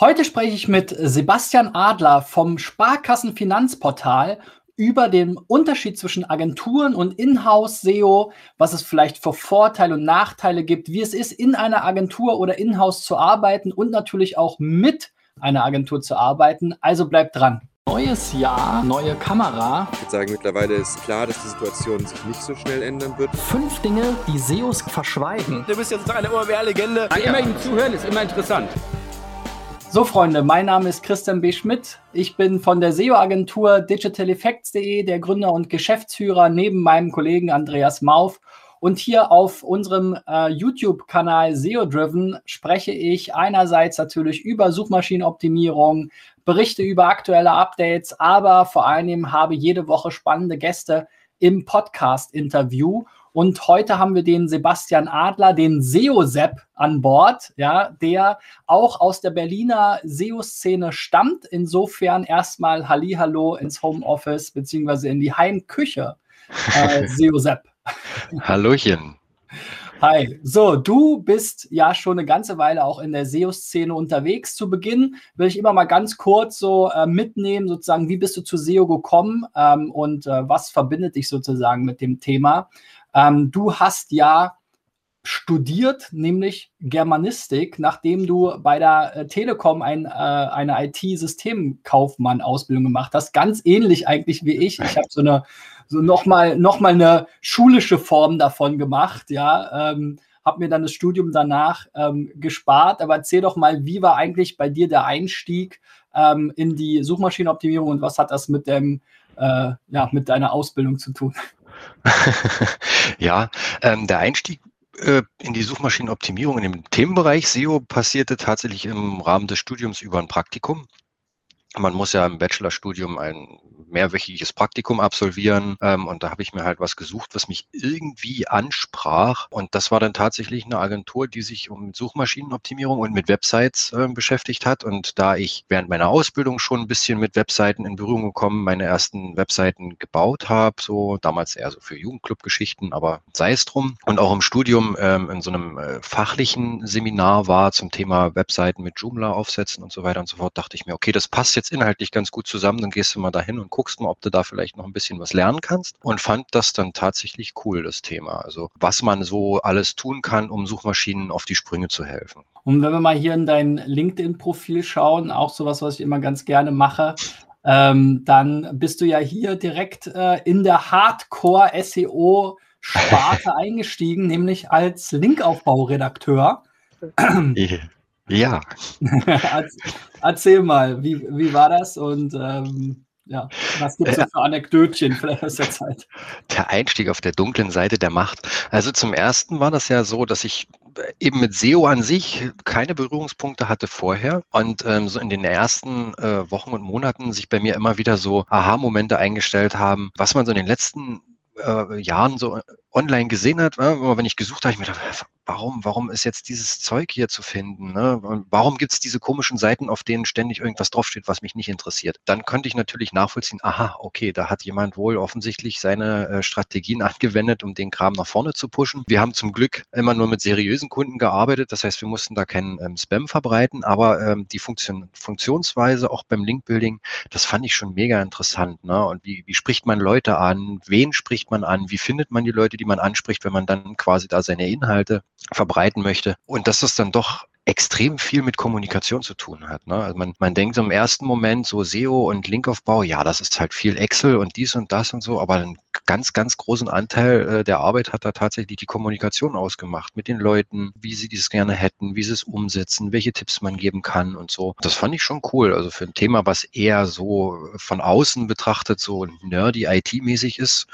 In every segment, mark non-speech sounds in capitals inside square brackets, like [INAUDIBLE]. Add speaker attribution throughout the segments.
Speaker 1: Heute spreche ich mit Sebastian Adler vom Sparkassenfinanzportal über den Unterschied zwischen Agenturen und Inhouse-SEO, was es vielleicht für Vorteile und Nachteile gibt, wie es ist, in einer Agentur oder Inhouse zu arbeiten und natürlich auch mit einer Agentur zu arbeiten. Also bleibt dran. Neues Jahr, neue Kamera.
Speaker 2: Ich würde sagen, mittlerweile ist klar, dass die Situation sich nicht so schnell ändern wird.
Speaker 1: Fünf Dinge, die SEOs verschweigen.
Speaker 3: Du bist jetzt eine OMR-Legende.
Speaker 4: Immer ihm zuhören ist immer interessant.
Speaker 1: So, Freunde, mein Name ist Christian B. Schmidt. Ich bin von der SEO-Agentur digitaleffects.de, der Gründer und Geschäftsführer neben meinem Kollegen Andreas Mauf. Und hier auf unserem äh, YouTube-Kanal SEO Driven spreche ich einerseits natürlich über Suchmaschinenoptimierung, berichte über aktuelle Updates, aber vor allem habe jede Woche spannende Gäste im Podcast-Interview. Und heute haben wir den Sebastian Adler, den SEO-Sepp an Bord, ja, der auch aus der Berliner SEO-Szene stammt. Insofern erstmal Hallihallo ins Homeoffice beziehungsweise in die Heimküche, äh, [LAUGHS] SEO-Sepp.
Speaker 5: Hallöchen.
Speaker 1: Hi, so du bist ja schon eine ganze Weile auch in der SEO-Szene unterwegs. Zu Beginn will ich immer mal ganz kurz so äh, mitnehmen, sozusagen, wie bist du zu SEO gekommen ähm, und äh, was verbindet dich sozusagen mit dem Thema? Ähm, du hast ja studiert, nämlich Germanistik, nachdem du bei der äh, Telekom ein, äh, eine IT-Systemkaufmann-Ausbildung gemacht hast. Ganz ähnlich eigentlich wie ich. Ich habe so eine so nochmal noch mal eine schulische Form davon gemacht, ja. Ähm, habe mir dann das Studium danach ähm, gespart. Aber erzähl doch mal, wie war eigentlich bei dir der Einstieg ähm, in die Suchmaschinenoptimierung und was hat das mit dem, äh, ja, mit deiner Ausbildung zu tun? [LAUGHS]
Speaker 5: ja, ähm, der Einstieg äh, in die Suchmaschinenoptimierung in dem Themenbereich SEO passierte tatsächlich im Rahmen des Studiums über ein Praktikum. Man muss ja im Bachelorstudium ein mehrwöchiges Praktikum absolvieren. Ähm, und da habe ich mir halt was gesucht, was mich irgendwie ansprach. Und das war dann tatsächlich eine Agentur, die sich um Suchmaschinenoptimierung und mit Websites äh, beschäftigt hat. Und da ich während meiner Ausbildung schon ein bisschen mit Webseiten in Berührung gekommen, meine ersten Webseiten gebaut habe, so damals eher so für Jugendclub-Geschichten, aber sei es drum. Und auch im Studium ähm, in so einem äh, fachlichen Seminar war zum Thema Webseiten mit Joomla aufsetzen und so weiter und so fort, dachte ich mir, okay, das passt jetzt inhaltlich ganz gut zusammen, dann gehst du mal dahin und guckst mal, ob du da vielleicht noch ein bisschen was lernen kannst und fand das dann tatsächlich cool, das Thema. Also was man so alles tun kann, um Suchmaschinen auf die Sprünge zu helfen.
Speaker 1: Und wenn wir mal hier in dein LinkedIn-Profil schauen, auch sowas, was ich immer ganz gerne mache, ähm, dann bist du ja hier direkt äh, in der Hardcore-SEO-Sparte [LAUGHS] eingestiegen, nämlich als Linkaufbauredakteur.
Speaker 5: Ja. [LAUGHS]
Speaker 1: Erzähl mal, wie, wie war das und ähm, ja, was gibt es äh, für Anekdötchen vielleicht aus der Zeit?
Speaker 5: Der Einstieg auf der dunklen Seite der Macht. Also zum ersten war das ja so, dass ich eben mit SEO an sich keine Berührungspunkte hatte vorher und ähm, so in den ersten äh, Wochen und Monaten sich bei mir immer wieder so Aha-Momente eingestellt haben, was man so in den letzten äh, Jahren so online gesehen hat, ne? wenn ich gesucht habe, ich mir gedacht, warum, warum ist jetzt dieses Zeug hier zu finden? Ne? Warum gibt es diese komischen Seiten, auf denen ständig irgendwas draufsteht, was mich nicht interessiert? Dann könnte ich natürlich nachvollziehen, aha, okay, da hat jemand wohl offensichtlich seine äh, Strategien [LAUGHS] angewendet, um den Kram nach vorne zu pushen. Wir haben zum Glück immer nur mit seriösen Kunden gearbeitet, das heißt, wir mussten da keinen ähm, Spam verbreiten, aber ähm, die Funktion, Funktionsweise auch beim Linkbuilding, das fand ich schon mega interessant. Ne? Und wie, wie spricht man Leute an? Wen spricht man an? Wie findet man die Leute, die man anspricht, wenn man dann quasi da seine Inhalte verbreiten möchte. Und dass das dann doch extrem viel mit Kommunikation zu tun hat. Ne? Also man, man denkt im ersten Moment so SEO und Linkaufbau, ja, das ist halt viel Excel und dies und das und so, aber einen ganz, ganz großen Anteil äh, der Arbeit hat da tatsächlich die Kommunikation ausgemacht mit den Leuten, wie sie dies gerne hätten, wie sie es umsetzen, welche Tipps man geben kann und so. Das fand ich schon cool. Also für ein Thema, was eher so von außen betrachtet, so nerdy IT-mäßig ist,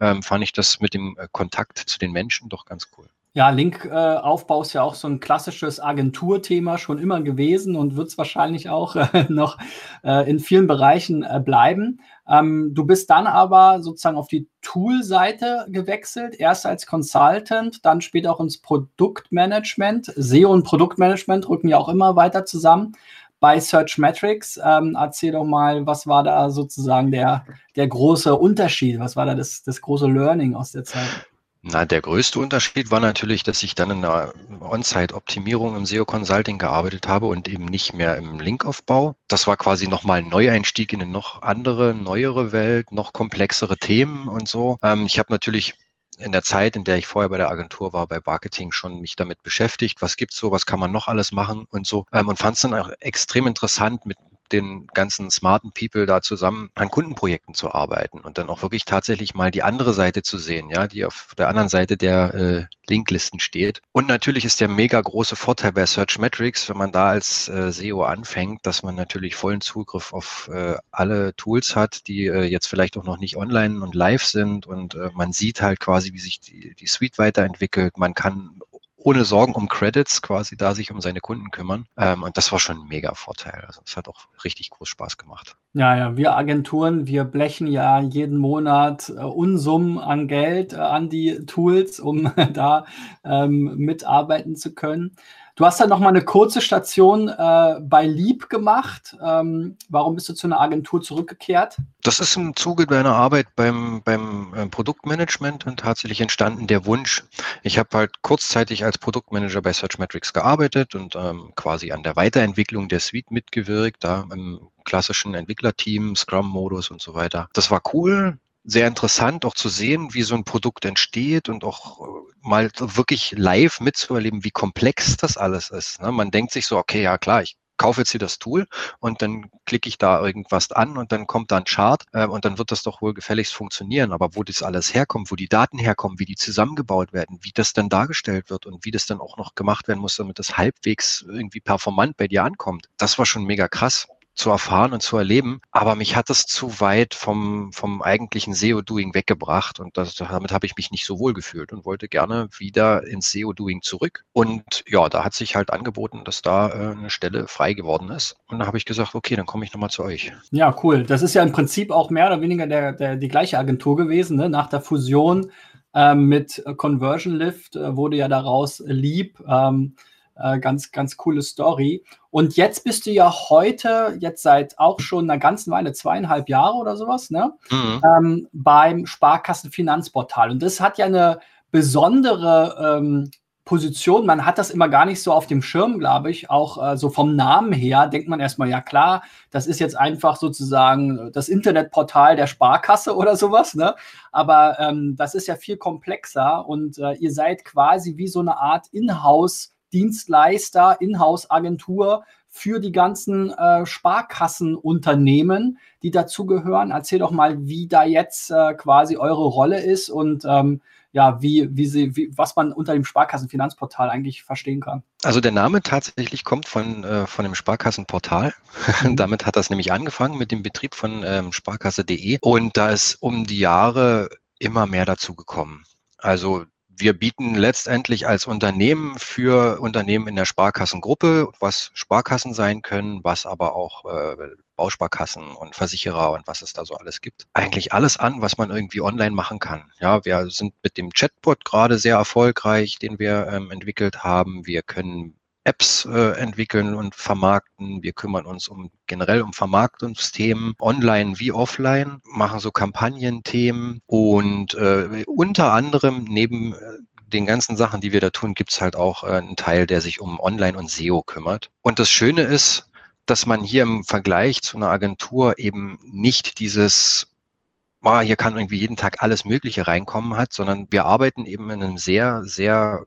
Speaker 5: ähm, fand ich das mit dem äh, Kontakt zu den Menschen doch ganz cool.
Speaker 1: Ja, Linkaufbau äh, ist ja auch so ein klassisches Agenturthema schon immer gewesen und wird es wahrscheinlich auch äh, [LAUGHS] noch äh, in vielen Bereichen äh, bleiben. Ähm, du bist dann aber sozusagen auf die Tool-Seite gewechselt, erst als Consultant, dann später auch ins Produktmanagement. SEO und Produktmanagement rücken ja auch immer weiter zusammen bei Search Metrics. Ähm, erzähl doch mal, was war da sozusagen der, der große Unterschied? Was war da das, das große Learning aus der Zeit?
Speaker 5: Na, der größte Unterschied war natürlich, dass ich dann in der On-Site-Optimierung im SEO-Consulting gearbeitet habe und eben nicht mehr im Linkaufbau. Das war quasi nochmal ein Neueinstieg in eine noch andere, neuere Welt, noch komplexere Themen und so. Ähm, ich habe natürlich in der Zeit, in der ich vorher bei der Agentur war, bei Marketing schon mich damit beschäftigt, was gibt's so, was kann man noch alles machen und so ähm, und fand es dann auch extrem interessant, mit den ganzen smarten People da zusammen an Kundenprojekten zu arbeiten und dann auch wirklich tatsächlich mal die andere Seite zu sehen, ja, die auf der anderen Seite der äh, Linklisten steht. Und natürlich ist der mega große Vorteil bei Search Metrics, wenn man da als äh, SEO anfängt, dass man natürlich vollen Zugriff auf äh, alle Tools hat, die äh, jetzt vielleicht auch noch nicht online und live sind und äh, man sieht halt quasi, wie sich die, die Suite weiterentwickelt. Man kann ohne Sorgen um Credits quasi da sich um seine Kunden kümmern. Ähm, und das war schon ein mega Vorteil. Also es hat auch richtig groß Spaß gemacht.
Speaker 1: Ja, ja, wir Agenturen, wir blechen ja jeden Monat äh, Unsummen an Geld äh, an die Tools, um [LAUGHS] da ähm, mitarbeiten zu können. Du hast dann noch mal eine kurze Station äh, bei Lieb gemacht. Ähm, warum bist du zu einer Agentur zurückgekehrt?
Speaker 5: Das ist im Zuge deiner Arbeit beim, beim äh, Produktmanagement und tatsächlich entstanden der Wunsch. Ich habe halt kurzzeitig als Produktmanager bei Searchmetrics gearbeitet und ähm, quasi an der Weiterentwicklung der Suite mitgewirkt, da im klassischen Entwicklerteam, Scrum-Modus und so weiter. Das war cool sehr interessant, auch zu sehen, wie so ein Produkt entsteht und auch äh, mal wirklich live mitzuerleben, wie komplex das alles ist. Ne? Man denkt sich so, okay, ja klar, ich kaufe jetzt hier das Tool und dann klicke ich da irgendwas an und dann kommt da ein Chart äh, und dann wird das doch wohl gefälligst funktionieren. Aber wo das alles herkommt, wo die Daten herkommen, wie die zusammengebaut werden, wie das dann dargestellt wird und wie das dann auch noch gemacht werden muss, damit das halbwegs irgendwie performant bei dir ankommt, das war schon mega krass zu erfahren und zu erleben. Aber mich hat es zu weit vom, vom eigentlichen SEO-Doing weggebracht und das, damit habe ich mich nicht so wohl gefühlt und wollte gerne wieder ins SEO-Doing zurück. Und ja, da hat sich halt angeboten, dass da äh, eine Stelle frei geworden ist. Und da habe ich gesagt, okay, dann komme ich nochmal zu euch.
Speaker 1: Ja, cool. Das ist ja im Prinzip auch mehr oder weniger der, der, die gleiche Agentur gewesen. Ne? Nach der Fusion ähm, mit Conversion Lift äh, wurde ja daraus Lieb. Ähm, äh, ganz, ganz coole Story. Und jetzt bist du ja heute, jetzt seit auch schon einer ganzen Weile, zweieinhalb Jahre oder sowas, ne? Mhm. Ähm, beim Sparkassenfinanzportal. Und das hat ja eine besondere ähm, Position. Man hat das immer gar nicht so auf dem Schirm, glaube ich. Auch äh, so vom Namen her denkt man erstmal, ja klar, das ist jetzt einfach sozusagen das Internetportal der Sparkasse oder sowas. Ne? Aber ähm, das ist ja viel komplexer und äh, ihr seid quasi wie so eine Art Inhouse- Dienstleister, Inhouse-Agentur für die ganzen äh, Sparkassenunternehmen, die dazugehören. Erzähl doch mal, wie da jetzt äh, quasi eure Rolle ist und ähm, ja, wie, wie sie, wie, was man unter dem Sparkassenfinanzportal eigentlich verstehen kann.
Speaker 5: Also der Name tatsächlich kommt von, äh, von dem Sparkassenportal. Mhm. [LAUGHS] Damit hat das nämlich angefangen mit dem Betrieb von ähm, sparkasse.de und da ist um die Jahre immer mehr dazu gekommen. Also wir bieten letztendlich als Unternehmen für Unternehmen in der Sparkassengruppe, was Sparkassen sein können, was aber auch äh, Bausparkassen und Versicherer und was es da so alles gibt. Eigentlich alles an, was man irgendwie online machen kann. Ja, wir sind mit dem Chatbot gerade sehr erfolgreich, den wir ähm, entwickelt haben. Wir können Apps äh, entwickeln und vermarkten. Wir kümmern uns um generell um Vermarktungsthemen, online wie offline, machen so Kampagnenthemen und äh, unter anderem neben äh, den ganzen Sachen, die wir da tun, gibt's halt auch äh, einen Teil, der sich um Online und SEO kümmert. Und das Schöne ist, dass man hier im Vergleich zu einer Agentur eben nicht dieses oh, hier kann irgendwie jeden Tag alles Mögliche reinkommen hat, sondern wir arbeiten eben in einem sehr, sehr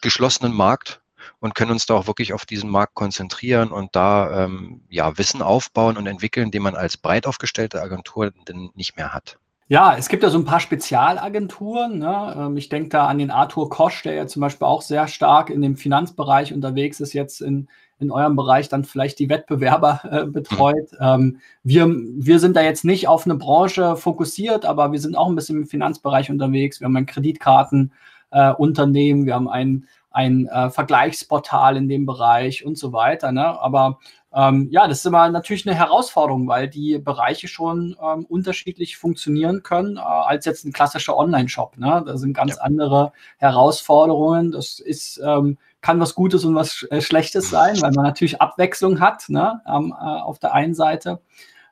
Speaker 5: geschlossenen Markt und können uns da auch wirklich auf diesen Markt konzentrieren und da ähm, ja, Wissen aufbauen und entwickeln, den man als breit aufgestellte Agentur denn nicht mehr hat.
Speaker 1: Ja, es gibt ja so ein paar Spezialagenturen. Ne? Ähm, ich denke da an den Arthur Kosch, der ja zum Beispiel auch sehr stark in dem Finanzbereich unterwegs ist, jetzt in, in eurem Bereich dann vielleicht die Wettbewerber äh, betreut. Mhm. Ähm, wir, wir sind da jetzt nicht auf eine Branche fokussiert, aber wir sind auch ein bisschen im Finanzbereich unterwegs. Wir haben ein Kreditkartenunternehmen, äh, wir haben ein ein äh, Vergleichsportal in dem Bereich und so weiter. Ne? Aber ähm, ja, das ist immer natürlich eine Herausforderung, weil die Bereiche schon ähm, unterschiedlich funktionieren können äh, als jetzt ein klassischer Online-Shop. Ne? Da sind ganz ja. andere Herausforderungen. Das ist, ähm, kann was Gutes und was äh, Schlechtes sein, weil man natürlich Abwechslung hat ne? ähm, äh, auf der einen Seite.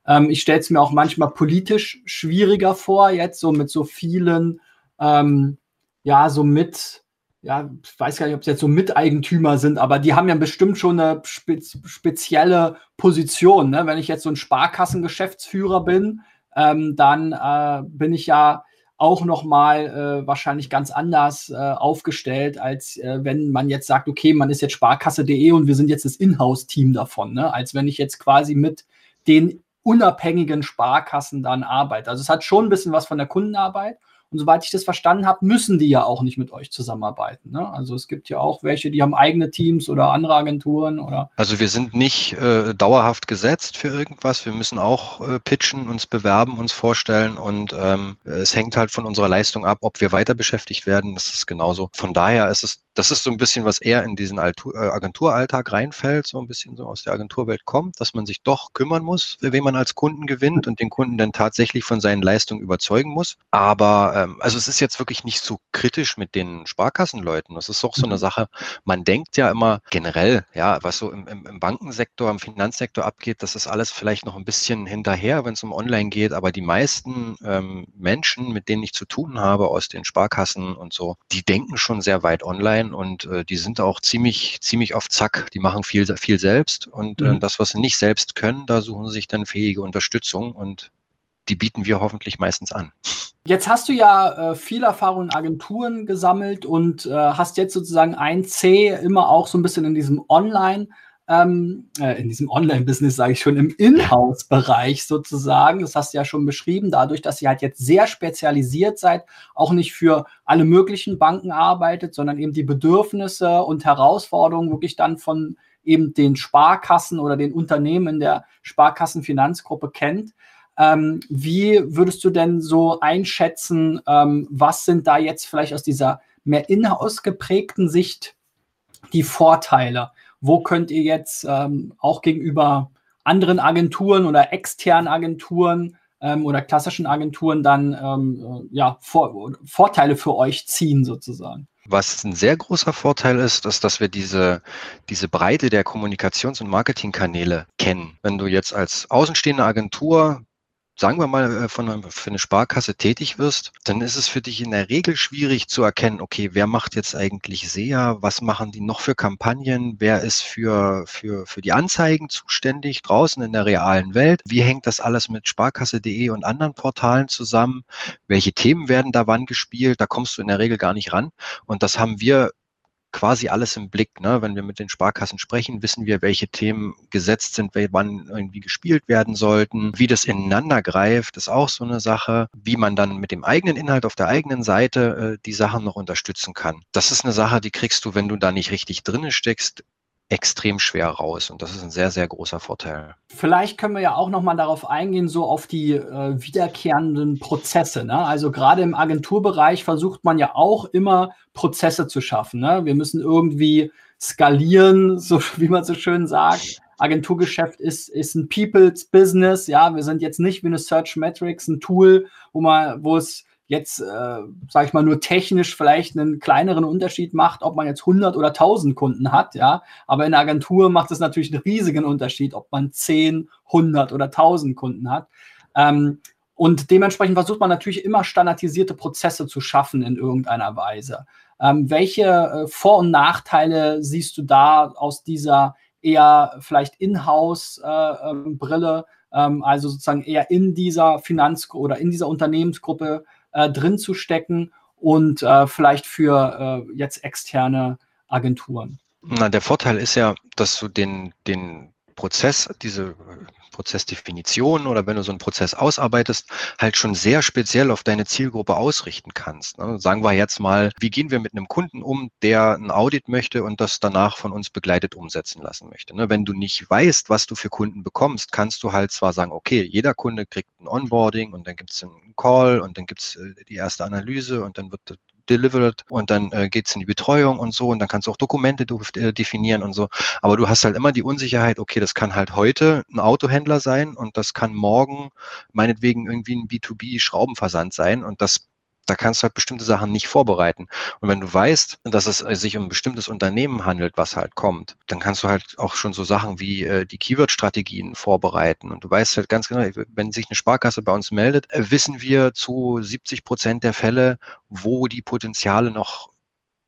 Speaker 1: Ähm, ich stelle es mir auch manchmal politisch schwieriger vor, jetzt so mit so vielen ähm, ja, so mit, ja, ich weiß gar nicht, ob es jetzt so Miteigentümer sind, aber die haben ja bestimmt schon eine spez spezielle Position. Ne? Wenn ich jetzt so ein Sparkassengeschäftsführer bin, ähm, dann äh, bin ich ja auch nochmal äh, wahrscheinlich ganz anders äh, aufgestellt, als äh, wenn man jetzt sagt, okay, man ist jetzt Sparkasse.de und wir sind jetzt das Inhouse-Team davon, ne? als wenn ich jetzt quasi mit den unabhängigen Sparkassen dann arbeite. Also es hat schon ein bisschen was von der Kundenarbeit und soweit ich das verstanden habe, müssen die ja auch nicht mit euch zusammenarbeiten. Ne? Also es gibt ja auch welche, die haben eigene Teams oder andere Agenturen oder.
Speaker 5: Also wir sind nicht äh, dauerhaft gesetzt für irgendwas. Wir müssen auch äh, pitchen, uns bewerben, uns vorstellen und ähm, es hängt halt von unserer Leistung ab, ob wir weiter beschäftigt werden. Das ist genauso. Von daher ist es das ist so ein bisschen, was eher in diesen äh, Agenturalltag reinfällt, so ein bisschen so aus der Agenturwelt kommt, dass man sich doch kümmern muss, wen man als Kunden gewinnt und den Kunden dann tatsächlich von seinen Leistungen überzeugen muss. Aber also es ist jetzt wirklich nicht so kritisch mit den Sparkassenleuten. Das ist auch so eine mhm. Sache, man denkt ja immer generell, ja, was so im, im, Bankensektor, im Finanzsektor abgeht, das ist alles vielleicht noch ein bisschen hinterher, wenn es um Online geht, aber die meisten ähm, Menschen, mit denen ich zu tun habe aus den Sparkassen und so, die denken schon sehr weit online und äh, die sind auch ziemlich, ziemlich auf Zack. Die machen viel, viel selbst und äh, mhm. das, was sie nicht selbst können, da suchen sie sich dann fähige Unterstützung und die bieten wir hoffentlich meistens an.
Speaker 1: Jetzt hast du ja äh, viel Erfahrung in Agenturen gesammelt und äh, hast jetzt sozusagen ein C immer auch so ein bisschen in diesem Online- ähm, äh, in diesem Online-Business, sage ich schon, im Inhouse-Bereich sozusagen. Das hast du ja schon beschrieben, dadurch, dass ihr halt jetzt sehr spezialisiert seid, auch nicht für alle möglichen Banken arbeitet, sondern eben die Bedürfnisse und Herausforderungen wirklich dann von eben den Sparkassen oder den Unternehmen in der Sparkassenfinanzgruppe kennt. Ähm, wie würdest du denn so einschätzen, ähm, was sind da jetzt vielleicht aus dieser mehr in-house geprägten Sicht die Vorteile? wo könnt ihr jetzt ähm, auch gegenüber anderen Agenturen oder externen Agenturen ähm, oder klassischen Agenturen dann ähm, äh, ja, Vor Vorteile für euch ziehen sozusagen?
Speaker 5: Was ein sehr großer Vorteil ist, ist, dass wir diese, diese Breite der Kommunikations- und Marketingkanäle kennen. Wenn du jetzt als außenstehende Agentur sagen wir mal, äh, von für eine Sparkasse tätig wirst, dann ist es für dich in der Regel schwierig zu erkennen, okay, wer macht jetzt eigentlich SEA, was machen die noch für Kampagnen, wer ist für, für, für die Anzeigen zuständig draußen in der realen Welt, wie hängt das alles mit sparkasse.de und anderen Portalen zusammen, welche Themen werden da wann gespielt, da kommst du in der Regel gar nicht ran. Und das haben wir quasi alles im Blick. Ne? Wenn wir mit den Sparkassen sprechen, wissen wir, welche Themen gesetzt sind, wann irgendwie gespielt werden sollten. Wie das ineinander greift, ist auch so eine Sache. Wie man dann mit dem eigenen Inhalt auf der eigenen Seite äh, die Sachen noch unterstützen kann. Das ist eine Sache, die kriegst du, wenn du da nicht richtig drinne steckst, extrem schwer raus und das ist ein sehr, sehr großer Vorteil.
Speaker 1: Vielleicht können wir ja auch nochmal darauf eingehen, so auf die äh, wiederkehrenden Prozesse. Ne? Also gerade im Agenturbereich versucht man ja auch immer Prozesse zu schaffen. Ne? Wir müssen irgendwie skalieren, [LAUGHS] so wie man so schön sagt. Agenturgeschäft ist, ist ein People's Business. Ja, wir sind jetzt nicht wie eine Search Metrics, ein Tool, wo man, wo es jetzt, äh, sage ich mal, nur technisch vielleicht einen kleineren Unterschied macht, ob man jetzt 100 oder 1000 Kunden hat, ja. Aber in der Agentur macht es natürlich einen riesigen Unterschied, ob man 10, 100 oder 1000 Kunden hat. Ähm, und dementsprechend versucht man natürlich immer standardisierte Prozesse zu schaffen in irgendeiner Weise. Ähm, welche äh, Vor- und Nachteile siehst du da aus dieser eher vielleicht Inhouse-Brille, äh, ähm, also sozusagen eher in dieser Finanz- oder in dieser Unternehmensgruppe äh, drin zu stecken und äh, vielleicht für äh, jetzt externe Agenturen?
Speaker 5: Na, der Vorteil ist ja, dass du den, den Prozess, diese Prozessdefinition oder wenn du so einen Prozess ausarbeitest, halt schon sehr speziell auf deine Zielgruppe ausrichten kannst. Ne? Sagen wir jetzt mal, wie gehen wir mit einem Kunden um, der ein Audit möchte und das danach von uns begleitet umsetzen lassen möchte. Ne? Wenn du nicht weißt, was du für Kunden bekommst, kannst du halt zwar sagen, okay, jeder Kunde kriegt ein Onboarding und dann gibt es einen Call und dann gibt es äh, die erste Analyse und dann wird delivered und dann äh, geht es in die Betreuung und so und dann kannst du auch Dokumente äh, definieren und so. Aber du hast halt immer die Unsicherheit, okay, das kann halt heute ein Autohändler sein und das kann morgen meinetwegen irgendwie ein B2B-Schraubenversand sein und das da kannst du halt bestimmte Sachen nicht vorbereiten. Und wenn du weißt, dass es sich um ein bestimmtes Unternehmen handelt, was halt kommt, dann kannst du halt auch schon so Sachen wie äh, die Keyword-Strategien vorbereiten. Und du weißt halt ganz genau, wenn sich eine Sparkasse bei uns meldet, äh, wissen wir zu 70 Prozent der Fälle, wo die Potenziale noch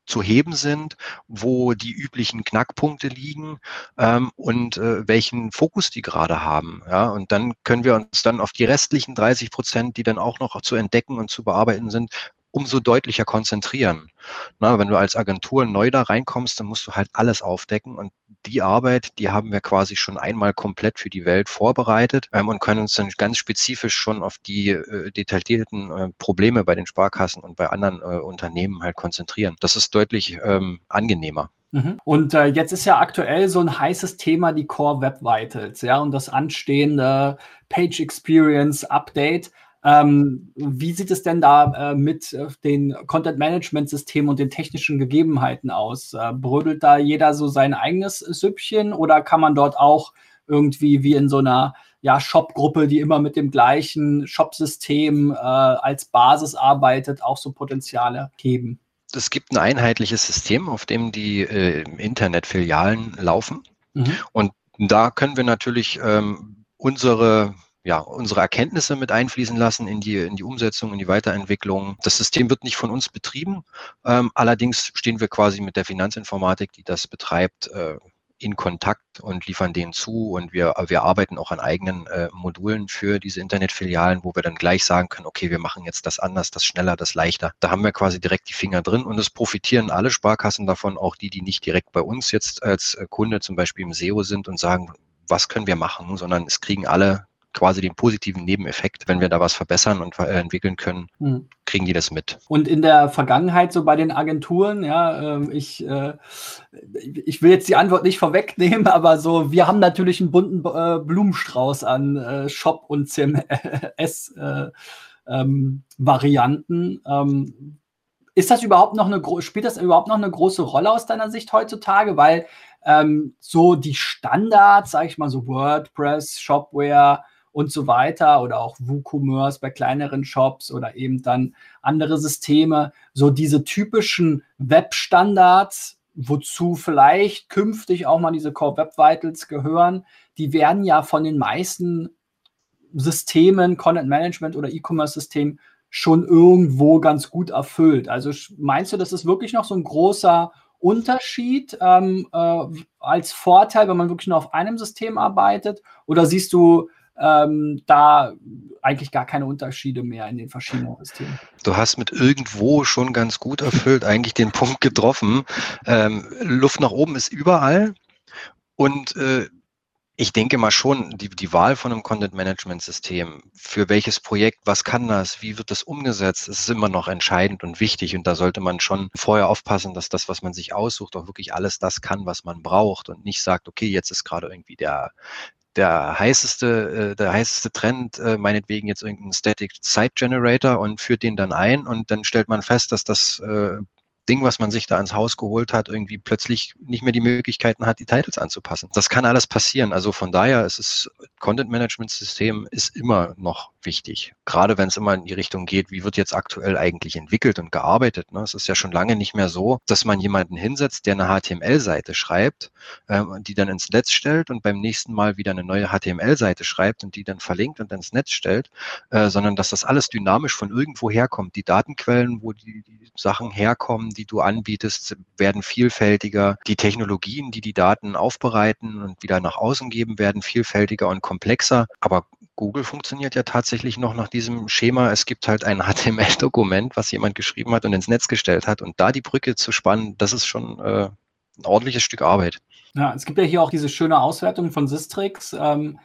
Speaker 5: zu heben sind, wo die üblichen Knackpunkte liegen ähm, und äh, welchen Fokus die gerade haben. Ja, und dann können wir uns dann auf die restlichen 30 Prozent, die dann auch noch zu entdecken und zu bearbeiten sind, umso deutlicher konzentrieren. Na, wenn du als Agentur neu da reinkommst, dann musst du halt alles aufdecken und die Arbeit, die haben wir quasi schon einmal komplett für die Welt vorbereitet ähm, und können uns dann ganz spezifisch schon auf die äh, detaillierten äh, Probleme bei den Sparkassen und bei anderen äh, Unternehmen halt konzentrieren. Das ist deutlich ähm, angenehmer.
Speaker 1: Mhm. Und äh, jetzt ist ja aktuell so ein heißes Thema die Core Web Vitals, ja, und das anstehende Page Experience Update. Ähm, wie sieht es denn da äh, mit äh, den Content-Management-Systemen und den technischen Gegebenheiten aus? Äh, brödelt da jeder so sein eigenes Süppchen oder kann man dort auch irgendwie wie in so einer ja, Shop-Gruppe, die immer mit dem gleichen Shop-System äh, als Basis arbeitet, auch so Potenziale heben?
Speaker 5: Es gibt ein einheitliches System, auf dem die äh, Internetfilialen laufen. Mhm. Und da können wir natürlich ähm, unsere ja, unsere Erkenntnisse mit einfließen lassen in die, in die Umsetzung, in die Weiterentwicklung. Das System wird nicht von uns betrieben. Ähm, allerdings stehen wir quasi mit der Finanzinformatik, die das betreibt, äh, in Kontakt und liefern denen zu. Und wir, wir arbeiten auch an eigenen äh, Modulen für diese Internetfilialen, wo wir dann gleich sagen können, okay, wir machen jetzt das anders, das schneller, das leichter. Da haben wir quasi direkt die Finger drin und es profitieren alle Sparkassen davon, auch die, die nicht direkt bei uns jetzt als äh, Kunde zum Beispiel im SEO sind und sagen, was können wir machen, sondern es kriegen alle quasi den positiven Nebeneffekt. Wenn wir da was verbessern und äh, entwickeln können, hm. kriegen die das mit.
Speaker 1: Und in der Vergangenheit so bei den Agenturen, ja, ähm, ich, äh, ich will jetzt die Antwort nicht vorwegnehmen, [LAUGHS] aber so, wir haben natürlich einen bunten äh, Blumenstrauß an Shop und CMS ähm, Varianten. Ähm, ist das überhaupt noch eine spielt das überhaupt noch eine große Rolle aus deiner Sicht heutzutage? Weil ähm, so die Standards, sage ich mal, so WordPress, Shopware, und so weiter oder auch WooCommerce bei kleineren Shops oder eben dann andere Systeme, so diese typischen Webstandards, wozu vielleicht künftig auch mal diese Core Web Vitals gehören, die werden ja von den meisten Systemen, Content Management oder E-Commerce Systemen schon irgendwo ganz gut erfüllt. Also meinst du, das ist wirklich noch so ein großer Unterschied ähm, äh, als Vorteil, wenn man wirklich nur auf einem System arbeitet? Oder siehst du ähm, da eigentlich gar keine Unterschiede mehr in den verschiedenen Systemen.
Speaker 5: Du hast mit irgendwo schon ganz gut erfüllt eigentlich den Punkt getroffen. Ähm, Luft nach oben ist überall und äh, ich denke mal schon, die, die Wahl von einem Content-Management-System, für welches Projekt, was kann das, wie wird das umgesetzt, ist immer noch entscheidend und wichtig. Und da sollte man schon vorher aufpassen, dass das, was man sich aussucht, auch wirklich alles das kann, was man braucht und nicht sagt, okay, jetzt ist gerade irgendwie der, der heißeste, äh, der heißeste Trend, äh, meinetwegen jetzt irgendein Static Site Generator und führt den dann ein und dann stellt man fest, dass das äh, Ding, was man sich da ins Haus geholt hat, irgendwie plötzlich nicht mehr die Möglichkeiten hat, die Titles anzupassen. Das kann alles passieren. Also von daher ist es, Content Management System ist immer noch wichtig. Gerade wenn es immer in die Richtung geht, wie wird jetzt aktuell eigentlich entwickelt und gearbeitet. Ne? Es ist ja schon lange nicht mehr so, dass man jemanden hinsetzt, der eine HTML-Seite schreibt, ähm, die dann ins Netz stellt und beim nächsten Mal wieder eine neue HTML-Seite schreibt und die dann verlinkt und ins Netz stellt, äh, sondern dass das alles dynamisch von irgendwo herkommt. Die Datenquellen, wo die, die Sachen herkommen, die du anbietest, werden vielfältiger. Die Technologien, die die Daten aufbereiten und wieder nach außen geben, werden vielfältiger und komplexer. Aber Google funktioniert ja tatsächlich noch nach diesem Schema. Es gibt halt ein [LAUGHS] HTML-Dokument, was jemand geschrieben hat und ins Netz gestellt hat. Und da die Brücke zu spannen, das ist schon äh, ein ordentliches Stück Arbeit.
Speaker 1: Ja, es gibt ja hier auch diese schöne Auswertung von Sistrix. Ähm,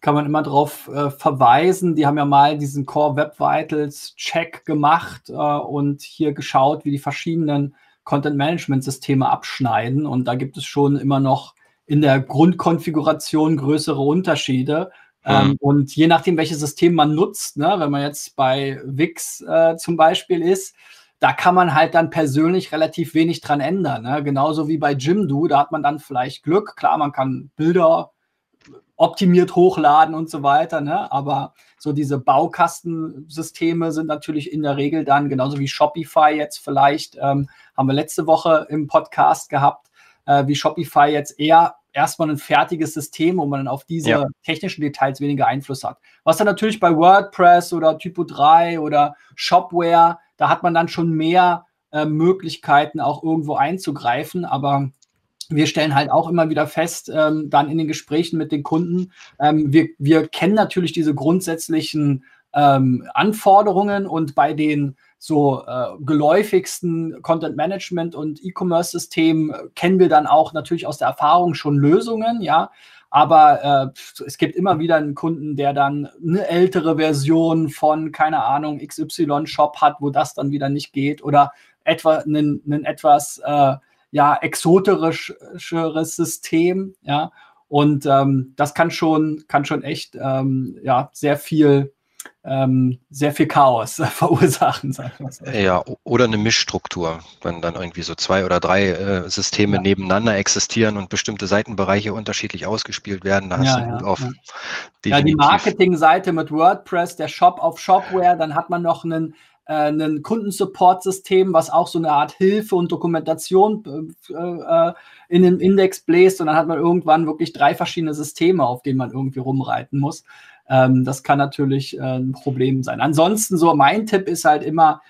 Speaker 1: kann man immer darauf äh, verweisen. Die haben ja mal diesen Core Web Vitals Check gemacht äh, und hier geschaut, wie die verschiedenen Content Management Systeme abschneiden. Und da gibt es schon immer noch in der Grundkonfiguration größere Unterschiede. Ähm, und je nachdem, welches System man nutzt, ne, wenn man jetzt bei Wix äh, zum Beispiel ist, da kann man halt dann persönlich relativ wenig dran ändern. Ne? Genauso wie bei Jimdo, da hat man dann vielleicht Glück. Klar, man kann Bilder optimiert hochladen und so weiter. Ne? Aber so diese Baukastensysteme sind natürlich in der Regel dann, genauso wie Shopify jetzt vielleicht, ähm, haben wir letzte Woche im Podcast gehabt, äh, wie Shopify jetzt eher erstmal ein fertiges System, wo man dann auf diese ja. technischen Details weniger Einfluss hat. Was dann natürlich bei WordPress oder Typo 3 oder Shopware, da hat man dann schon mehr äh, Möglichkeiten, auch irgendwo einzugreifen. Aber wir stellen halt auch immer wieder fest, ähm, dann in den Gesprächen mit den Kunden, ähm, wir, wir kennen natürlich diese grundsätzlichen ähm, Anforderungen und bei den so äh, geläufigsten Content Management und E-Commerce Systemen äh, kennen wir dann auch natürlich aus der Erfahrung schon Lösungen, ja. Aber äh, es gibt immer wieder einen Kunden, der dann eine ältere Version von, keine Ahnung, XY-Shop hat, wo das dann wieder nicht geht oder etwa einen, einen etwas äh, ja, exoterischeres System, ja. Und ähm, das kann schon, kann schon echt ähm, ja, sehr viel ähm, sehr viel Chaos [LAUGHS] verursachen,
Speaker 5: mal so. Ja, oder eine Mischstruktur, wenn dann irgendwie so zwei oder drei äh, Systeme ja. nebeneinander existieren und bestimmte Seitenbereiche unterschiedlich ausgespielt werden,
Speaker 1: da hast ja, du ja, auf ja. ja, die Marketingseite mit WordPress, der Shop auf Shopware, dann hat man noch einen äh, ein Kundensupport-System, was auch so eine Art Hilfe und Dokumentation äh, äh, in den Index bläst und dann hat man irgendwann wirklich drei verschiedene Systeme, auf denen man irgendwie rumreiten muss. Ähm, das kann natürlich äh, ein Problem sein. Ansonsten so mein Tipp ist halt immer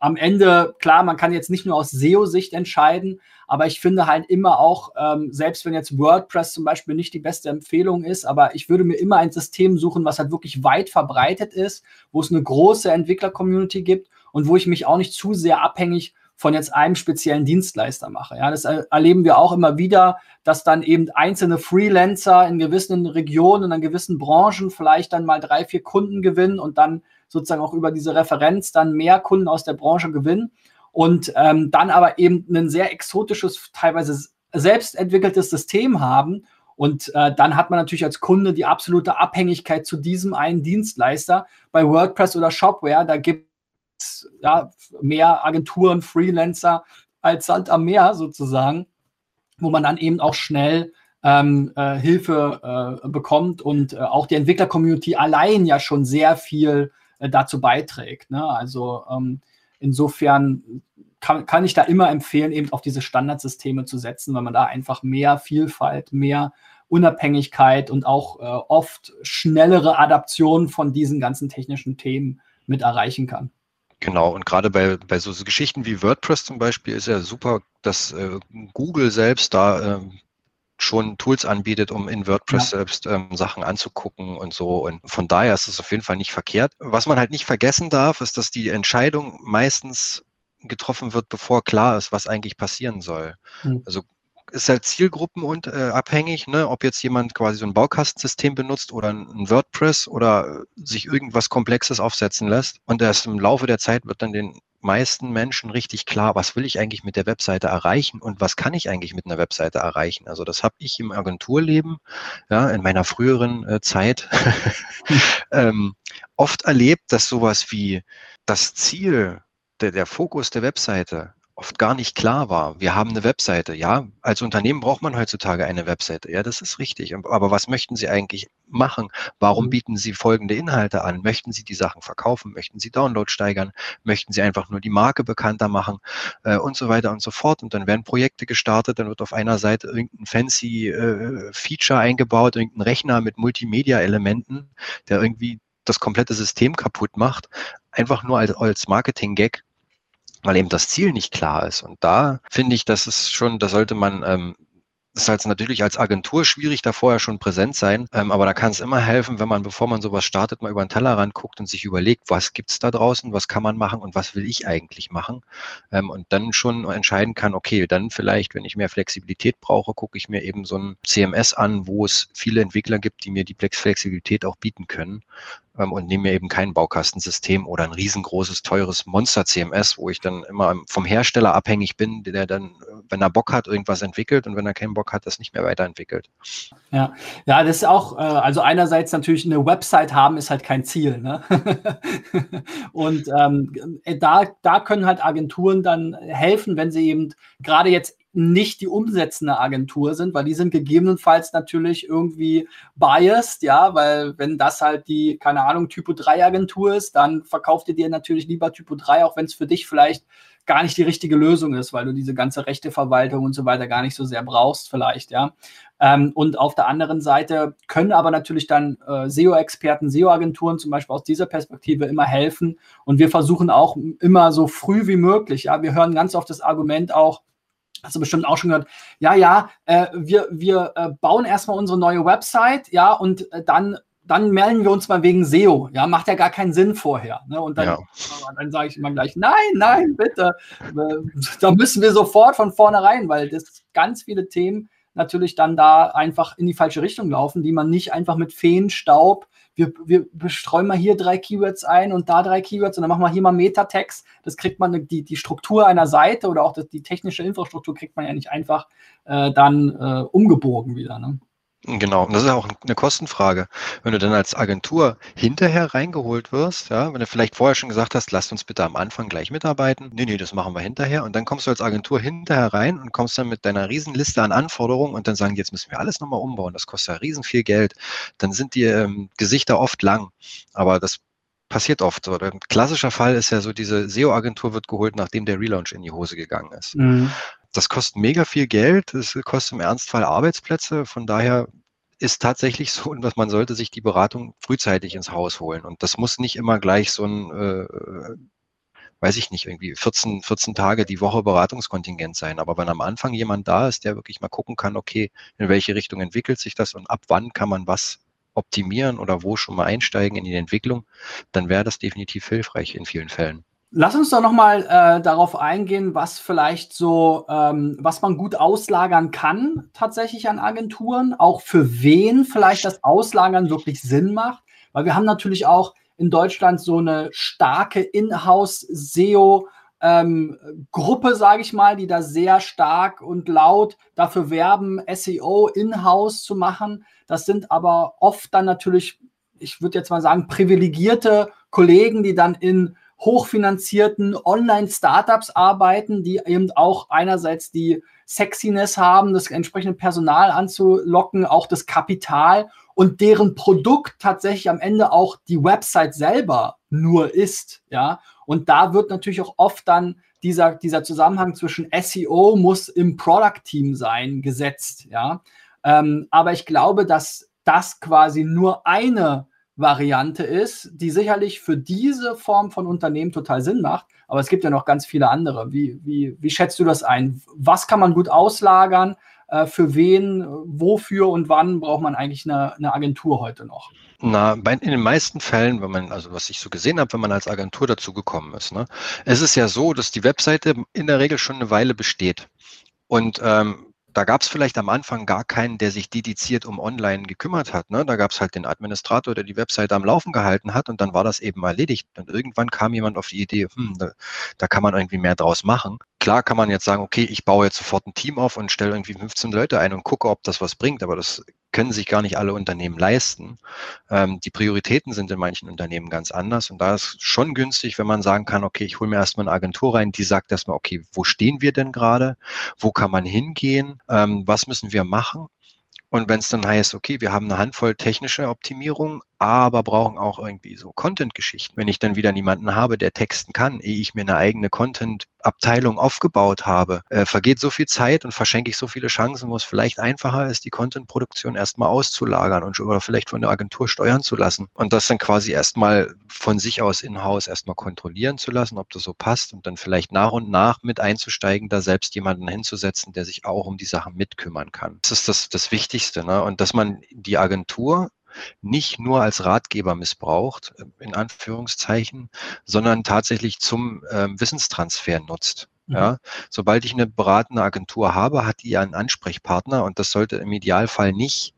Speaker 1: am Ende, klar, man kann jetzt nicht nur aus SEO-Sicht entscheiden, aber ich finde halt immer auch, ähm, selbst wenn jetzt WordPress zum Beispiel nicht die beste Empfehlung ist, aber ich würde mir immer ein System suchen, was halt wirklich weit verbreitet ist, wo es eine große Entwickler-Community gibt und wo ich mich auch nicht zu sehr abhängig von jetzt einem speziellen Dienstleister mache. Ja, das erleben wir auch immer wieder, dass dann eben einzelne Freelancer in gewissen Regionen, in gewissen Branchen vielleicht dann mal drei, vier Kunden gewinnen und dann sozusagen auch über diese Referenz dann mehr Kunden aus der Branche gewinnen und ähm, dann aber eben ein sehr exotisches, teilweise selbst entwickeltes System haben. Und äh, dann hat man natürlich als Kunde die absolute Abhängigkeit zu diesem einen Dienstleister. Bei WordPress oder Shopware, da gibt ja, mehr Agenturen, Freelancer als Sand am Meer sozusagen, wo man dann eben auch schnell ähm, äh, Hilfe äh, bekommt und äh, auch die Entwickler-Community allein ja schon sehr viel äh, dazu beiträgt. Ne? Also ähm, insofern kann, kann ich da immer empfehlen, eben auf diese Standardsysteme zu setzen, weil man da einfach mehr Vielfalt, mehr Unabhängigkeit und auch äh, oft schnellere Adaptionen von diesen ganzen technischen Themen mit erreichen kann.
Speaker 5: Genau, und gerade bei, bei so, Geschichten wie WordPress zum Beispiel ist ja super, dass äh, Google selbst da äh, schon Tools anbietet, um in WordPress ja. selbst ähm, Sachen anzugucken und so. Und von daher ist es auf jeden Fall nicht verkehrt. Was man halt nicht vergessen darf, ist, dass die Entscheidung meistens getroffen wird, bevor klar ist, was eigentlich passieren soll. Mhm. Also ist halt Zielgruppen und äh, abhängig, ne, ob jetzt jemand quasi so ein Baukastensystem benutzt oder ein WordPress oder sich irgendwas Komplexes aufsetzen lässt. Und erst im Laufe der Zeit wird dann den meisten Menschen richtig klar, was will ich eigentlich mit der Webseite erreichen und was kann ich eigentlich mit einer Webseite erreichen. Also das habe ich im Agenturleben, ja, in meiner früheren äh, Zeit [LAUGHS] ähm, oft erlebt, dass sowas wie das Ziel, der, der Fokus der Webseite oft gar nicht klar war. Wir haben eine Webseite. Ja, als Unternehmen braucht man heutzutage eine Webseite. Ja, das ist richtig. Aber was möchten Sie eigentlich machen? Warum mhm. bieten Sie folgende Inhalte an? Möchten Sie die Sachen verkaufen? Möchten Sie Download steigern? Möchten Sie einfach nur die Marke bekannter machen? Äh, und so weiter und so fort. Und dann werden Projekte gestartet. Dann wird auf einer Seite irgendein fancy äh, Feature eingebaut, irgendein Rechner mit Multimedia-Elementen, der irgendwie das komplette System kaputt macht. Einfach nur als, als Marketing-Gag weil eben das Ziel nicht klar ist. Und da finde ich, das ist schon, da sollte man ähm, ist halt natürlich als Agentur schwierig, da vorher schon präsent sein. Ähm, aber da kann es immer helfen, wenn man, bevor man sowas startet, mal über den Tellerrand guckt und sich überlegt, was gibt es da draußen, was kann man machen und was will ich eigentlich machen. Ähm, und dann schon entscheiden kann, okay, dann vielleicht, wenn ich mehr Flexibilität brauche, gucke ich mir eben so ein CMS an, wo es viele Entwickler gibt, die mir die Flexibilität auch bieten können ähm, und nehme mir eben kein Baukastensystem oder ein riesengroßes, teures Monster-CMS, wo ich dann immer vom Hersteller abhängig bin, der dann, wenn er Bock hat, irgendwas entwickelt und wenn er keinen Bock hat, das nicht mehr weiterentwickelt.
Speaker 1: Ja, ja, das ist auch, äh, also einerseits natürlich eine Website haben ist halt kein Ziel. Ne? [LAUGHS] und ähm, da, da können halt Agenturen dann helfen, wenn sie eben gerade jetzt nicht die umsetzende Agentur sind, weil die sind gegebenenfalls natürlich irgendwie biased, ja, weil wenn das halt die, keine Ahnung, Typo 3 Agentur ist, dann verkauft ihr dir natürlich lieber Typo 3, auch wenn es für dich vielleicht gar nicht die richtige Lösung ist, weil du diese ganze Rechteverwaltung und so weiter gar nicht so sehr brauchst, vielleicht, ja. Ähm, und auf der anderen Seite können aber natürlich dann äh, SEO-Experten, SEO-Agenturen zum Beispiel aus dieser Perspektive immer helfen. Und wir versuchen auch immer so früh wie möglich, ja, wir hören ganz oft das Argument auch, hast du bestimmt auch schon gehört, ja, ja, äh, wir, wir äh, bauen erstmal unsere neue Website, ja, und äh, dann dann melden wir uns mal wegen SEO. Ja, macht ja gar keinen Sinn vorher. Ne? Und dann, ja. dann sage ich immer gleich, nein, nein, bitte. Äh, [LAUGHS] da müssen wir sofort von vornherein, weil das ganz viele Themen natürlich dann da einfach in die falsche Richtung laufen, die man nicht einfach mit Feenstaub, wir, wir bestreuen mal hier drei Keywords ein und da drei Keywords und dann machen wir hier mal Metatext. Das kriegt man, die, die Struktur einer Seite oder auch das, die technische Infrastruktur kriegt man ja nicht einfach äh, dann äh, umgebogen wieder. Ne?
Speaker 5: Genau, und das ist auch eine Kostenfrage. Wenn du dann als Agentur hinterher reingeholt wirst, ja, wenn du vielleicht vorher schon gesagt hast, lasst uns bitte am Anfang gleich mitarbeiten, nee, nee, das machen wir hinterher und dann kommst du als Agentur hinterher rein und kommst dann mit deiner Riesenliste an Anforderungen und dann sagen, jetzt müssen wir alles nochmal umbauen, das kostet ja riesen viel Geld, dann sind die ähm, Gesichter oft lang, aber das passiert oft so. Ein klassischer Fall ist ja so, diese SEO-Agentur wird geholt, nachdem der Relaunch in die Hose gegangen ist. Mhm. Das kostet mega viel Geld, das kostet im Ernstfall Arbeitsplätze. Von daher ist tatsächlich [LAUGHS] so, dass man sollte sich die Beratung frühzeitig ins Haus holen. Und das muss nicht immer gleich so ein, äh, weiß ich nicht, irgendwie 14, 14 Tage die Woche Beratungskontingent sein. Aber wenn am Anfang jemand da ist, der wirklich mal gucken kann, okay, in welche Richtung entwickelt sich das und ab wann kann man was optimieren oder wo schon mal einsteigen in die Entwicklung, dann wäre das definitiv hilfreich in vielen Fällen.
Speaker 1: Lass uns doch nochmal äh, darauf eingehen, was vielleicht so, ähm, was man gut auslagern kann tatsächlich an Agenturen, auch für wen vielleicht das Auslagern wirklich Sinn macht, weil wir haben natürlich auch in Deutschland so eine starke Inhouse-SEO- ähm, Gruppe, sage ich mal, die da sehr stark und laut dafür werben, SEO in-house zu machen. Das sind aber oft dann natürlich, ich würde jetzt mal sagen, privilegierte Kollegen, die dann in hochfinanzierten Online-Startups arbeiten, die eben auch einerseits die Sexiness haben, das entsprechende Personal anzulocken, auch das Kapital und deren Produkt tatsächlich am Ende auch die Website selber nur ist, ja. Und da wird natürlich auch oft dann dieser, dieser Zusammenhang zwischen SEO muss im Product-Team sein, gesetzt, ja. Ähm, aber ich glaube, dass das quasi nur eine Variante ist, die sicherlich für diese Form von Unternehmen total Sinn macht. Aber es gibt ja noch ganz viele andere. Wie, wie, wie schätzt du das ein? Was kann man gut auslagern? Äh, für wen, wofür und wann braucht man eigentlich eine, eine Agentur heute noch?
Speaker 5: Na, bei, in den meisten Fällen, wenn man, also was ich so gesehen habe, wenn man als Agentur dazu gekommen ist, ne, es ist ja so, dass die Webseite in der Regel schon eine Weile besteht. Und ähm, da gab es vielleicht am Anfang gar keinen, der sich dediziert um Online gekümmert hat. Ne? Da gab es halt den Administrator, der die Webseite am Laufen gehalten hat und dann war das eben erledigt. Und irgendwann kam jemand auf die Idee, hm, da, da kann man irgendwie mehr draus machen. Klar kann man jetzt sagen, okay, ich baue jetzt sofort ein Team auf und stelle irgendwie 15 Leute ein und gucke, ob das was bringt, aber das können sich gar nicht alle Unternehmen leisten. Ähm, die Prioritäten sind in manchen Unternehmen ganz anders und da ist schon günstig, wenn man sagen kann, okay, ich hole mir erstmal eine Agentur rein, die sagt erstmal, okay, wo stehen wir denn gerade? Wo kann man hingehen? Ähm, was müssen wir machen? Und wenn es dann heißt, okay, wir haben eine Handvoll technische Optimierung, aber brauchen auch irgendwie so Content-Geschichten. Wenn ich dann wieder niemanden habe, der texten kann, ehe ich mir eine eigene Content-Abteilung aufgebaut habe, äh, vergeht so viel Zeit und verschenke ich so viele Chancen, wo es vielleicht einfacher ist, die Content-Produktion erstmal auszulagern und oder vielleicht von der Agentur steuern zu lassen und das dann quasi erstmal von sich aus in-house erstmal kontrollieren zu lassen, ob das so passt und dann vielleicht nach und nach mit einzusteigen, da selbst jemanden hinzusetzen, der sich auch um die Sachen mitkümmern kann. Das ist das, das Wichtigste. Ne? Und dass man die Agentur nicht nur als Ratgeber missbraucht, äh, in Anführungszeichen, sondern tatsächlich zum äh, Wissenstransfer nutzt. Mhm. Ja, sobald ich eine beratende Agentur habe, hat die einen Ansprechpartner und das sollte im Idealfall nicht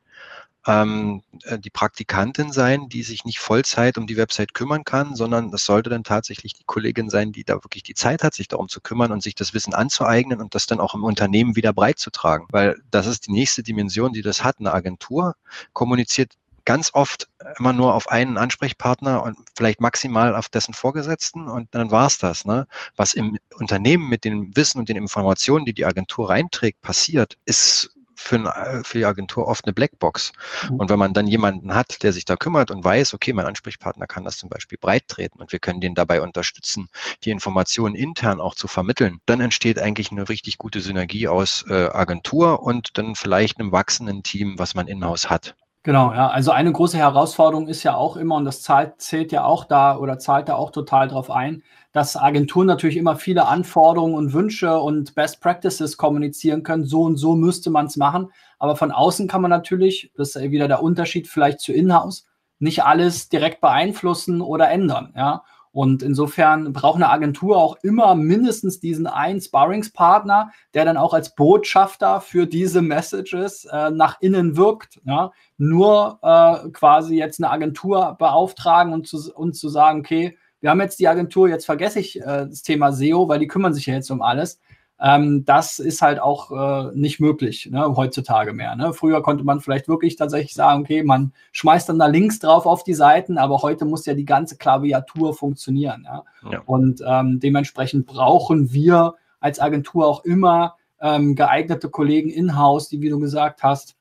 Speaker 5: ähm, äh, die Praktikantin sein, die sich nicht Vollzeit um die Website kümmern kann, sondern das sollte dann tatsächlich die Kollegin sein, die da wirklich die Zeit hat, sich darum zu kümmern und sich das Wissen anzueignen und das dann auch im Unternehmen wieder breit zu tragen. Weil das ist die nächste Dimension, die das hat. Eine Agentur kommuniziert ganz oft immer nur auf einen Ansprechpartner und vielleicht maximal auf dessen Vorgesetzten und dann war's das. Ne? Was im Unternehmen mit dem Wissen und den Informationen, die die Agentur reinträgt, passiert, ist für, ein, für die Agentur oft eine Blackbox. Mhm. Und wenn man dann jemanden hat, der sich da kümmert und weiß, okay, mein Ansprechpartner kann das zum Beispiel breit treten und wir können den dabei unterstützen, die Informationen intern auch zu vermitteln, dann entsteht eigentlich eine richtig gute Synergie aus äh, Agentur und dann vielleicht einem wachsenden Team, was man in-house hat.
Speaker 1: Genau, ja. Also eine große Herausforderung ist ja auch immer, und das zahlt, zählt ja auch da oder zahlt da auch total drauf ein, dass Agenturen natürlich immer viele Anforderungen und Wünsche und Best Practices kommunizieren können. So und so müsste man es machen. Aber von außen kann man natürlich, das ist wieder der Unterschied vielleicht zu Inhouse, nicht alles direkt beeinflussen oder ändern. Ja. Und insofern braucht eine Agentur auch immer mindestens diesen einen Sparringspartner, der dann auch als Botschafter für diese Messages äh, nach innen wirkt. Ja? Nur äh, quasi jetzt eine Agentur beauftragen und zu, und zu sagen, okay, wir haben jetzt die Agentur, jetzt vergesse ich äh, das Thema SEO, weil die kümmern sich ja jetzt um alles. Ähm, das ist halt auch äh, nicht möglich ne, heutzutage mehr. Ne? Früher konnte man vielleicht wirklich tatsächlich sagen, okay, man schmeißt dann da Links drauf auf die Seiten, aber heute muss ja die ganze Klaviatur funktionieren. Ja? ja. Und ähm, dementsprechend brauchen wir als Agentur auch immer ähm, geeignete Kollegen in-house, die, wie du gesagt hast,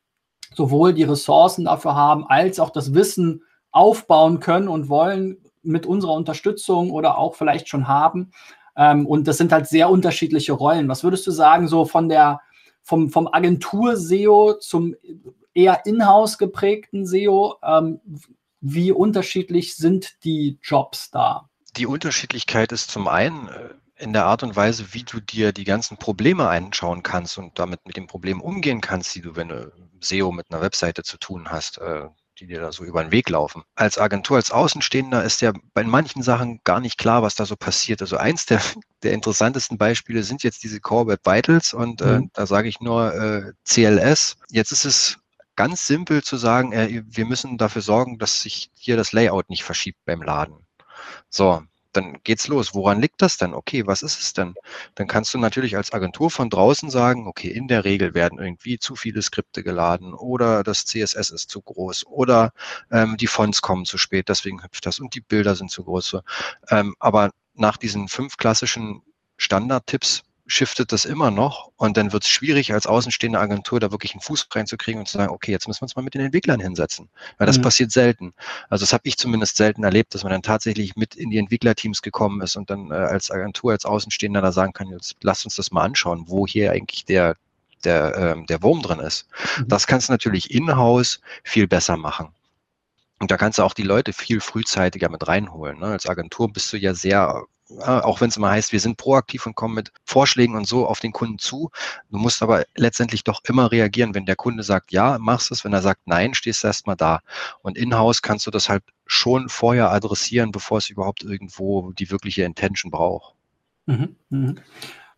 Speaker 1: sowohl die Ressourcen dafür haben, als auch das Wissen aufbauen können und wollen mit unserer Unterstützung oder auch vielleicht schon haben, ähm, und das sind halt sehr unterschiedliche Rollen. Was würdest du sagen, so von der, vom, vom Agentur-SEO zum eher in-house geprägten SEO? Ähm, wie unterschiedlich sind die Jobs da?
Speaker 5: Die Unterschiedlichkeit ist zum einen äh, in der Art und Weise, wie du dir die ganzen Probleme einschauen kannst und damit mit den Problemen umgehen kannst, die du, wenn du SEO mit einer Webseite zu tun hast. Die dir da so über den Weg laufen. Als Agentur, als Außenstehender ist ja bei manchen Sachen gar nicht klar, was da so passiert. Also eins der, [LAUGHS] der interessantesten Beispiele sind jetzt diese Core Web Vitals und äh, mhm. da sage ich nur äh, CLS. Jetzt ist es ganz simpel zu sagen, äh, wir müssen dafür sorgen, dass sich hier das Layout nicht verschiebt beim Laden. So, dann geht's los. Woran liegt das denn? Okay, was ist es denn? Dann kannst du natürlich als Agentur von draußen sagen, okay, in der Regel werden irgendwie zu viele Skripte geladen oder das CSS ist zu groß oder ähm, die Fonts kommen zu spät, deswegen hüpft das und die Bilder sind zu groß. Ähm, aber nach diesen fünf klassischen Standardtipps shiftet das immer noch und dann wird es schwierig, als außenstehende Agentur da wirklich einen Fuß reinzukriegen und zu sagen, okay, jetzt müssen wir uns mal mit den Entwicklern hinsetzen. Weil das mhm. passiert selten. Also das habe ich zumindest selten erlebt, dass man dann tatsächlich mit in die Entwicklerteams gekommen ist und dann äh, als Agentur, als Außenstehender da sagen kann, jetzt lasst uns das mal anschauen, wo hier eigentlich der der, ähm, der Wurm drin ist. Mhm. Das kannst du natürlich in-house viel besser machen. Und da kannst du auch die Leute viel frühzeitiger mit reinholen. Ne? Als Agentur bist du ja sehr auch wenn es immer heißt, wir sind proaktiv und kommen mit Vorschlägen und so auf den Kunden zu. Du musst aber letztendlich doch immer reagieren. Wenn der Kunde sagt, ja, machst es, wenn er sagt, nein, stehst du erstmal da. Und in-house kannst du das halt schon vorher adressieren, bevor es überhaupt irgendwo die wirkliche Intention braucht.
Speaker 1: Mhm, mh.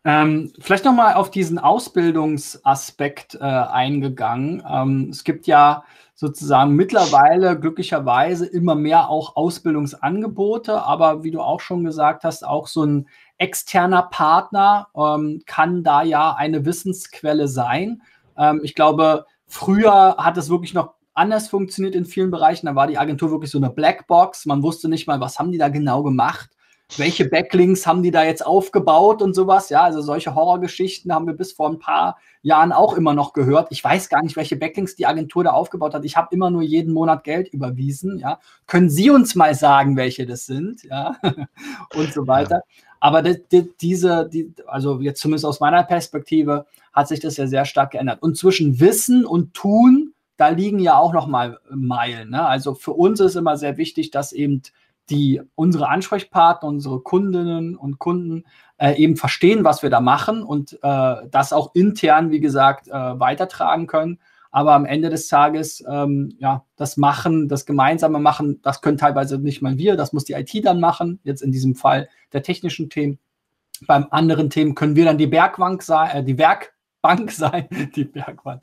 Speaker 1: Ähm, vielleicht nochmal auf diesen Ausbildungsaspekt äh, eingegangen. Ähm, es gibt ja sozusagen mittlerweile glücklicherweise immer mehr auch Ausbildungsangebote, aber wie du auch schon gesagt hast, auch so ein externer Partner ähm, kann da ja eine Wissensquelle sein. Ähm, ich glaube, früher hat es wirklich noch anders funktioniert in vielen Bereichen. Da war die Agentur wirklich so eine Blackbox. Man wusste nicht mal, was haben die da genau gemacht welche Backlinks haben die da jetzt aufgebaut und sowas. Ja, also solche Horrorgeschichten haben wir bis vor ein paar Jahren auch immer noch gehört. Ich weiß gar nicht, welche Backlinks die Agentur da aufgebaut hat. Ich habe immer nur jeden Monat Geld überwiesen. Ja, können Sie uns mal sagen, welche das sind? Ja, [LAUGHS] und so weiter. Ja. Aber die, die, diese, die, also jetzt zumindest aus meiner Perspektive, hat sich das ja sehr stark geändert. Und zwischen Wissen und Tun, da liegen ja auch noch mal Meilen. Ne? Also für uns ist immer sehr wichtig, dass eben die unsere Ansprechpartner, unsere Kundinnen und Kunden äh, eben verstehen, was wir da machen und äh, das auch intern, wie gesagt, äh, weitertragen können. Aber am Ende des Tages, ähm, ja, das Machen, das gemeinsame Machen, das können teilweise nicht mal wir, das muss die IT dann machen, jetzt in diesem Fall der technischen Themen. Beim anderen Themen können wir dann die Bergbank sein, äh, die Werkbank [LAUGHS] sein, die Bergbank,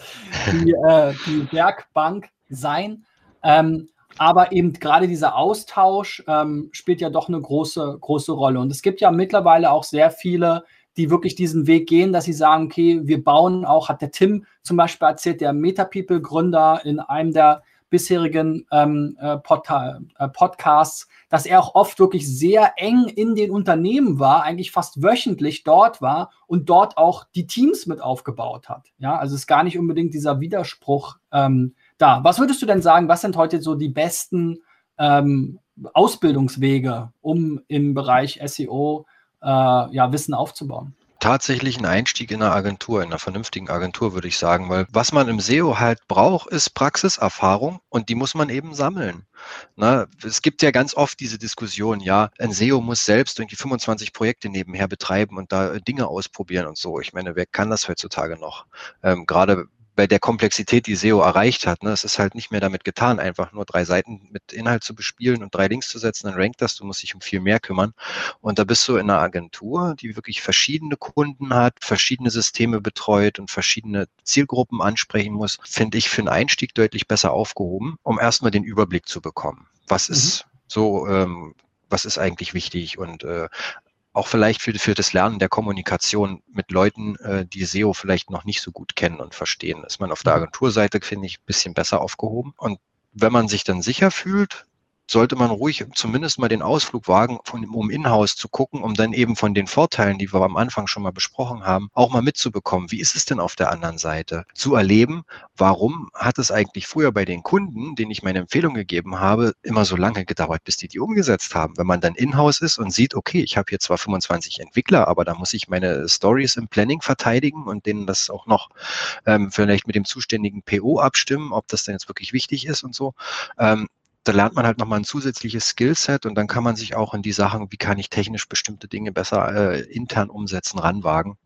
Speaker 1: die, äh, die Werkbank sein. Ähm, aber eben gerade dieser Austausch ähm, spielt ja doch eine große, große Rolle. Und es gibt ja mittlerweile auch sehr viele, die wirklich diesen Weg gehen, dass sie sagen, okay, wir bauen auch, hat der Tim zum Beispiel erzählt, der MetaPeople-Gründer in einem der bisherigen ähm, äh, äh, Podcasts, dass er auch oft wirklich sehr eng in den Unternehmen war, eigentlich fast wöchentlich dort war und dort auch die Teams mit aufgebaut hat. Ja, also ist gar nicht unbedingt dieser Widerspruch ähm, da. Was würdest du denn sagen, was sind heute so die besten ähm, Ausbildungswege, um im Bereich SEO äh, ja, Wissen aufzubauen?
Speaker 5: tatsächlich ein Einstieg in eine Agentur, in einer vernünftigen Agentur, würde ich sagen, weil was man im SEO halt braucht, ist Praxiserfahrung und die muss man eben sammeln. Na, es gibt ja ganz oft diese Diskussion, ja, ein SEO muss selbst irgendwie 25 Projekte nebenher betreiben und da Dinge ausprobieren und so. Ich meine, wer kann das heutzutage noch? Ähm, gerade bei der Komplexität, die SEO erreicht hat. Ne, es ist halt nicht mehr damit getan, einfach nur drei Seiten mit Inhalt zu bespielen und drei Links zu setzen, dann rankt das. Du musst dich um viel mehr kümmern. Und da bist du in einer Agentur, die wirklich verschiedene Kunden hat, verschiedene Systeme betreut und verschiedene Zielgruppen ansprechen muss, finde ich für einen Einstieg deutlich besser aufgehoben, um erstmal den Überblick zu bekommen. Was mhm. ist so ähm, was ist eigentlich wichtig und äh, auch vielleicht für, für das Lernen der Kommunikation mit Leuten, äh, die SEO vielleicht noch nicht so gut kennen und verstehen, ist man auf der mhm. Agenturseite, finde ich, ein bisschen besser aufgehoben. Und wenn man sich dann sicher fühlt, sollte man ruhig zumindest mal den Ausflug wagen, von, um in-house zu gucken, um dann eben von den Vorteilen, die wir am Anfang schon mal besprochen haben, auch mal mitzubekommen. Wie ist es denn auf der anderen Seite? Zu erleben, warum hat es eigentlich früher bei den Kunden, denen ich meine Empfehlung gegeben habe, immer so lange gedauert, bis die die umgesetzt haben. Wenn man dann in-house ist und sieht, okay, ich habe hier zwar 25 Entwickler, aber da muss ich meine Stories im Planning verteidigen und denen das auch noch ähm, vielleicht mit dem zuständigen PO abstimmen, ob das denn jetzt wirklich wichtig ist und so. Ähm, da lernt man halt nochmal ein zusätzliches Skillset und dann kann man sich auch in die Sachen, wie kann ich technisch bestimmte Dinge besser äh, intern umsetzen, ranwagen.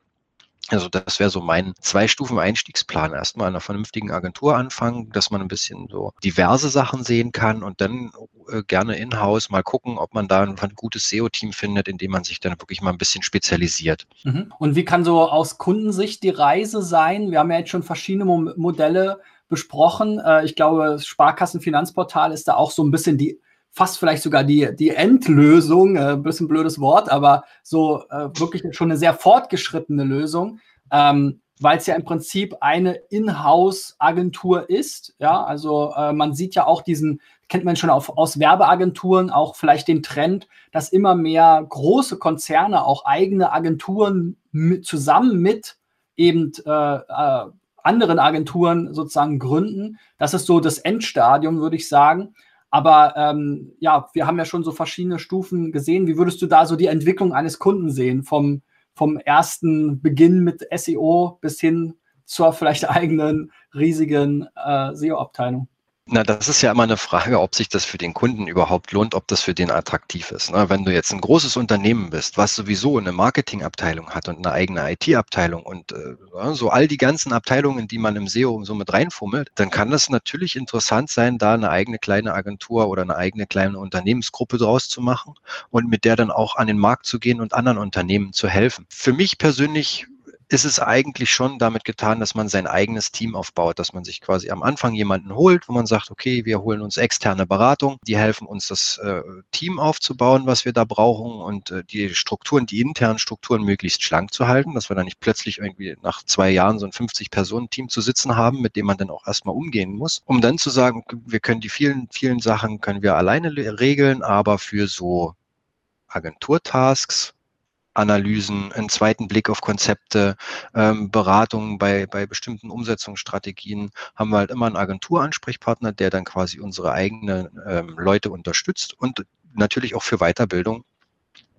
Speaker 5: Also das wäre so mein Zwei-Stufen-Einstiegsplan. Erstmal in einer vernünftigen Agentur anfangen, dass man ein bisschen so diverse Sachen sehen kann und dann äh, gerne in-house mal gucken, ob man da ein, ein gutes SEO-Team findet, in dem man sich dann wirklich mal ein bisschen spezialisiert.
Speaker 1: Mhm. Und wie kann so aus Kundensicht die Reise sein? Wir haben ja jetzt schon verschiedene Mo Modelle besprochen. Äh, ich glaube, Sparkassenfinanzportal ist da auch so ein bisschen die, fast vielleicht sogar die, die Endlösung, äh, ein bisschen blödes Wort, aber so äh, wirklich schon eine sehr fortgeschrittene Lösung, ähm, weil es ja im Prinzip eine Inhouse-Agentur ist. Ja, also äh, man sieht ja auch diesen, kennt man schon auf, aus Werbeagenturen, auch vielleicht den Trend, dass immer mehr große Konzerne auch eigene Agenturen mit, zusammen mit eben äh, äh, anderen Agenturen sozusagen gründen. Das ist so das Endstadium, würde ich sagen. Aber ähm, ja, wir haben ja schon so verschiedene Stufen gesehen. Wie würdest du da so die Entwicklung eines Kunden sehen, vom, vom ersten Beginn mit SEO bis hin zur vielleicht [LAUGHS] eigenen riesigen äh, SEO-Abteilung?
Speaker 5: Na, das ist ja immer eine Frage, ob sich das für den Kunden überhaupt lohnt, ob das für den attraktiv ist. Ne? Wenn du jetzt ein großes Unternehmen bist, was sowieso eine Marketingabteilung hat und eine eigene IT-Abteilung und äh, so all die ganzen Abteilungen, die man im SEO so mit reinfummelt, dann kann das natürlich interessant sein, da eine eigene kleine Agentur oder eine eigene kleine Unternehmensgruppe draus zu machen und mit der dann auch an den Markt zu gehen und anderen Unternehmen zu helfen. Für mich persönlich ist es eigentlich schon damit getan, dass man sein eigenes Team aufbaut, dass man sich quasi am Anfang jemanden holt, wo man sagt, okay, wir holen uns externe Beratung, die helfen uns das äh, Team aufzubauen, was wir da brauchen und äh, die Strukturen, die internen Strukturen möglichst schlank zu halten, dass wir da nicht plötzlich irgendwie nach zwei Jahren so ein 50-Personen-Team zu sitzen haben, mit dem man dann auch erstmal umgehen muss, um dann zu sagen, wir können die vielen, vielen Sachen können wir alleine regeln, aber für so Agenturtasks Analysen, einen zweiten Blick auf Konzepte, ähm, Beratungen bei, bei bestimmten Umsetzungsstrategien, haben wir halt immer einen Agenturansprechpartner, der dann quasi unsere eigenen ähm, Leute unterstützt und natürlich auch für Weiterbildung.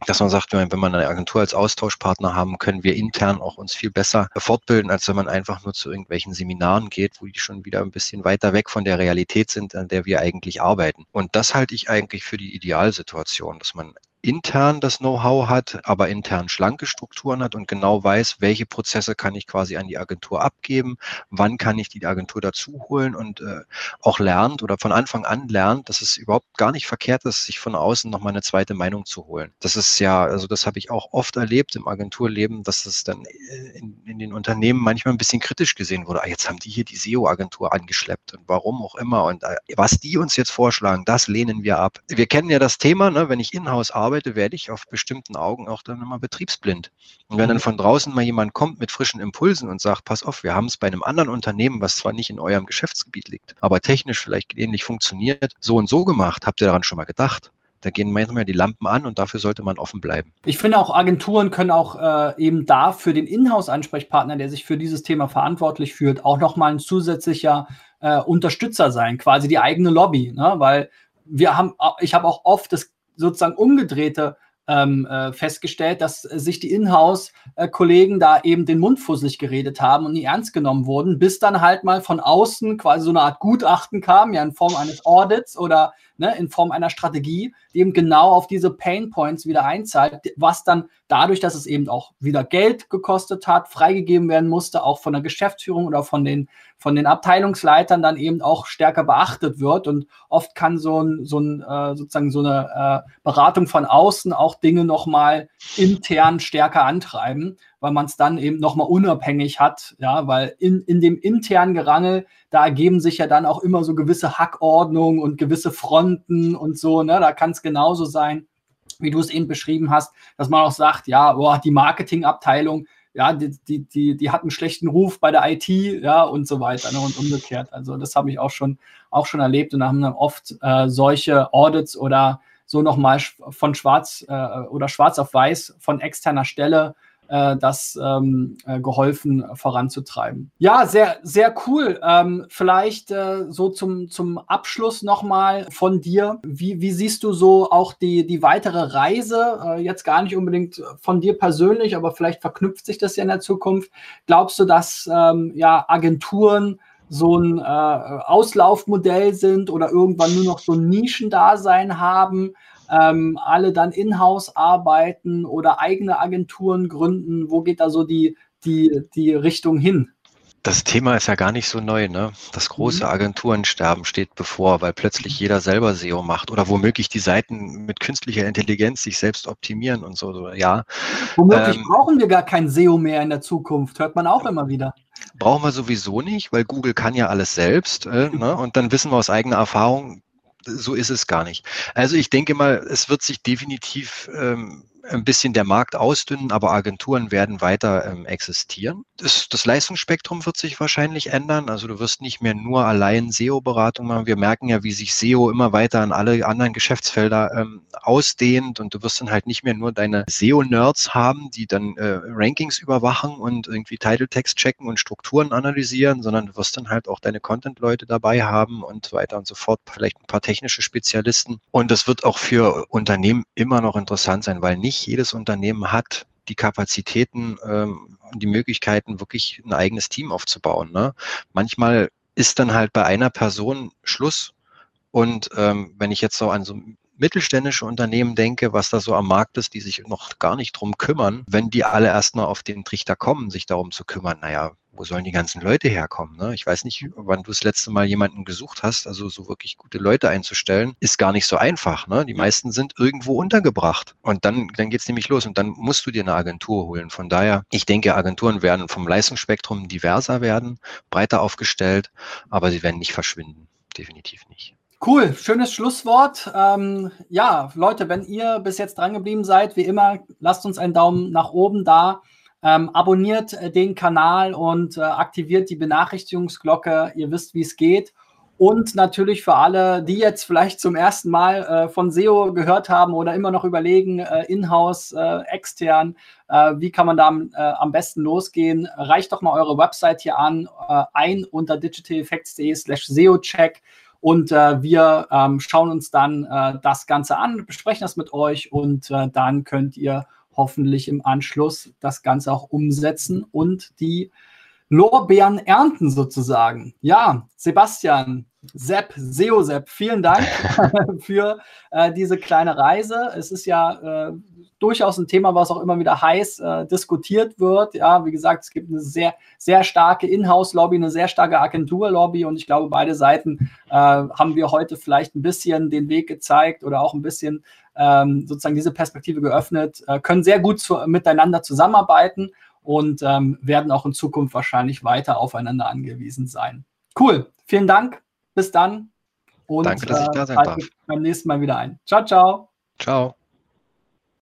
Speaker 5: Dass man sagt, wenn man eine Agentur als Austauschpartner haben, können wir intern auch uns viel besser fortbilden, als wenn man einfach nur zu irgendwelchen Seminaren geht, wo die schon wieder ein bisschen weiter weg von der Realität sind, an der wir eigentlich arbeiten. Und das halte ich eigentlich für die Idealsituation, dass man intern das Know-how hat, aber intern schlanke Strukturen hat und genau weiß, welche Prozesse kann ich quasi an die Agentur abgeben, wann kann ich die Agentur dazu holen und äh, auch lernt oder von Anfang an lernt, dass es überhaupt gar nicht verkehrt ist, sich von außen nochmal eine zweite Meinung zu holen. Das ist ja, also das habe ich auch oft erlebt im Agenturleben, dass es dann äh, in, in den Unternehmen manchmal ein bisschen kritisch gesehen wurde. Ah, jetzt haben die hier die SEO-Agentur angeschleppt und warum auch immer und äh, was die uns jetzt vorschlagen, das lehnen wir ab. Wir kennen ja das Thema, ne, wenn ich in-house arbeite, arbeite, werde ich auf bestimmten Augen auch dann immer betriebsblind. Und wenn dann mhm. von draußen mal jemand kommt mit frischen Impulsen und sagt, pass auf, wir haben es bei einem anderen Unternehmen, was zwar nicht in eurem Geschäftsgebiet liegt, aber technisch vielleicht ähnlich funktioniert, so und so gemacht, habt ihr daran schon mal gedacht? Da gehen manchmal die Lampen an und dafür sollte man offen bleiben.
Speaker 1: Ich finde auch, Agenturen können auch äh, eben da für den Inhouse-Ansprechpartner, der sich für dieses Thema verantwortlich fühlt, auch nochmal ein zusätzlicher äh, Unterstützer sein, quasi die eigene Lobby. Ne? Weil wir haben, ich habe auch oft das sozusagen umgedrehte ähm, äh, festgestellt, dass sich die Inhouse-Kollegen da eben den Mund fusselig geredet haben und nie ernst genommen wurden, bis dann halt mal von außen quasi so eine Art Gutachten kam, ja in Form eines Audits oder ne, in Form einer Strategie, die eben genau auf diese Pain Points wieder einzahlt, was dann dadurch, dass es eben auch wieder Geld gekostet hat, freigegeben werden musste, auch von der Geschäftsführung oder von den, von den Abteilungsleitern dann eben auch stärker beachtet wird. Und oft kann so ein, so ein äh, sozusagen so eine äh, Beratung von außen auch Dinge nochmal intern stärker antreiben, weil man es dann eben nochmal unabhängig hat, ja, weil in, in dem internen Gerangel, da ergeben sich ja dann auch immer so gewisse Hackordnungen und gewisse Fronten und so, ne, da kann es genauso sein, wie du es eben beschrieben hast, dass man auch sagt, ja, boah, die Marketingabteilung, ja, die, die, die, die hat einen schlechten Ruf bei der IT, ja, und so weiter ne, und umgekehrt. Also das habe ich auch schon, auch schon erlebt und da haben dann oft äh, solche Audits oder so nochmal von schwarz äh, oder schwarz auf weiß von externer Stelle äh, das ähm, äh, geholfen voranzutreiben. Ja, sehr, sehr cool. Ähm, vielleicht äh, so zum, zum Abschluss nochmal von dir. Wie, wie siehst du so auch die, die weitere Reise? Äh, jetzt gar nicht unbedingt von dir persönlich, aber vielleicht verknüpft sich das ja in der Zukunft. Glaubst du, dass ähm, ja, Agenturen so ein äh, Auslaufmodell sind oder irgendwann nur noch so ein Nischendasein haben? Ähm, alle dann in-house arbeiten oder eigene Agenturen gründen? Wo geht da so die, die, die Richtung hin?
Speaker 5: Das Thema ist ja gar nicht so neu, ne? Das große mhm. Agenturensterben steht bevor, weil plötzlich jeder selber SEO macht oder womöglich die Seiten mit künstlicher Intelligenz sich selbst optimieren und so, ja.
Speaker 1: Womöglich ähm, brauchen wir gar kein SEO mehr in der Zukunft, hört man auch immer wieder.
Speaker 5: Brauchen wir sowieso nicht, weil Google kann ja alles selbst, äh, [LAUGHS] ne? Und dann wissen wir aus eigener Erfahrung, so ist es gar nicht. Also ich denke mal, es wird sich definitiv ähm, ein bisschen der Markt ausdünnen, aber Agenturen werden weiter ähm, existieren. Das, das, Leistungsspektrum wird sich wahrscheinlich ändern. Also du wirst nicht mehr nur allein SEO-Beratung machen. Wir merken ja, wie sich SEO immer weiter an alle anderen Geschäftsfelder ähm, ausdehnt und du wirst dann halt nicht mehr nur deine SEO-Nerds haben, die dann äh, Rankings überwachen und irgendwie Title-Text checken und Strukturen analysieren, sondern du wirst dann halt auch deine Content-Leute dabei haben und weiter und so fort, vielleicht ein paar technische Spezialisten. Und das wird auch für Unternehmen immer noch interessant sein, weil nicht nicht jedes Unternehmen hat die Kapazitäten ähm, und die Möglichkeiten, wirklich ein eigenes Team aufzubauen. Ne? Manchmal ist dann halt bei einer Person Schluss. Und ähm, wenn ich jetzt so an so mittelständische Unternehmen denke, was da so am Markt ist, die sich noch gar nicht drum kümmern, wenn die alle erstmal auf den Trichter kommen, sich darum zu kümmern, naja, wo sollen die ganzen Leute herkommen? Ne? Ich weiß nicht, wann du das letzte Mal jemanden gesucht hast, also so wirklich gute Leute einzustellen, ist gar nicht so einfach. Ne? Die meisten sind irgendwo untergebracht. Und dann, dann geht's nämlich los und dann musst du dir eine Agentur holen. Von daher, ich denke, Agenturen werden vom Leistungsspektrum diverser werden, breiter aufgestellt, aber sie werden nicht verschwinden. Definitiv nicht.
Speaker 1: Cool, schönes Schlusswort. Ähm, ja, Leute, wenn ihr bis jetzt dran geblieben seid, wie immer, lasst uns einen Daumen nach oben da. Ähm, abonniert äh, den Kanal und äh, aktiviert die Benachrichtigungsglocke. Ihr wisst, wie es geht. Und natürlich für alle, die jetzt vielleicht zum ersten Mal äh, von SEO gehört haben oder immer noch überlegen, äh, in-house, äh, extern, wie kann man da am besten losgehen, reicht doch mal eure Website hier an, ein unter digitaleffects.de slash SEO-Check. Und äh, wir ähm, schauen uns dann äh, das Ganze an, besprechen das mit euch und äh, dann könnt ihr hoffentlich im Anschluss das Ganze auch umsetzen und die Lorbeeren ernten sozusagen. Ja, Sebastian, Sepp, SEO Sepp, vielen Dank [LAUGHS] für äh, diese kleine Reise. Es ist ja äh, durchaus ein Thema, was auch immer wieder heiß äh, diskutiert wird. Ja, wie gesagt, es gibt eine sehr, sehr starke Inhouse-Lobby, eine sehr starke Agentur-Lobby und ich glaube, beide Seiten äh, haben wir heute vielleicht ein bisschen den Weg gezeigt oder auch ein bisschen ähm, sozusagen diese Perspektive geöffnet, äh, können sehr gut zu, miteinander zusammenarbeiten und ähm, werden auch in Zukunft wahrscheinlich weiter aufeinander angewiesen sein. Cool, vielen Dank, bis dann
Speaker 5: und Danke, dass ich da sein äh, darf.
Speaker 1: beim nächsten Mal wieder ein. Ciao, ciao.
Speaker 5: Ciao.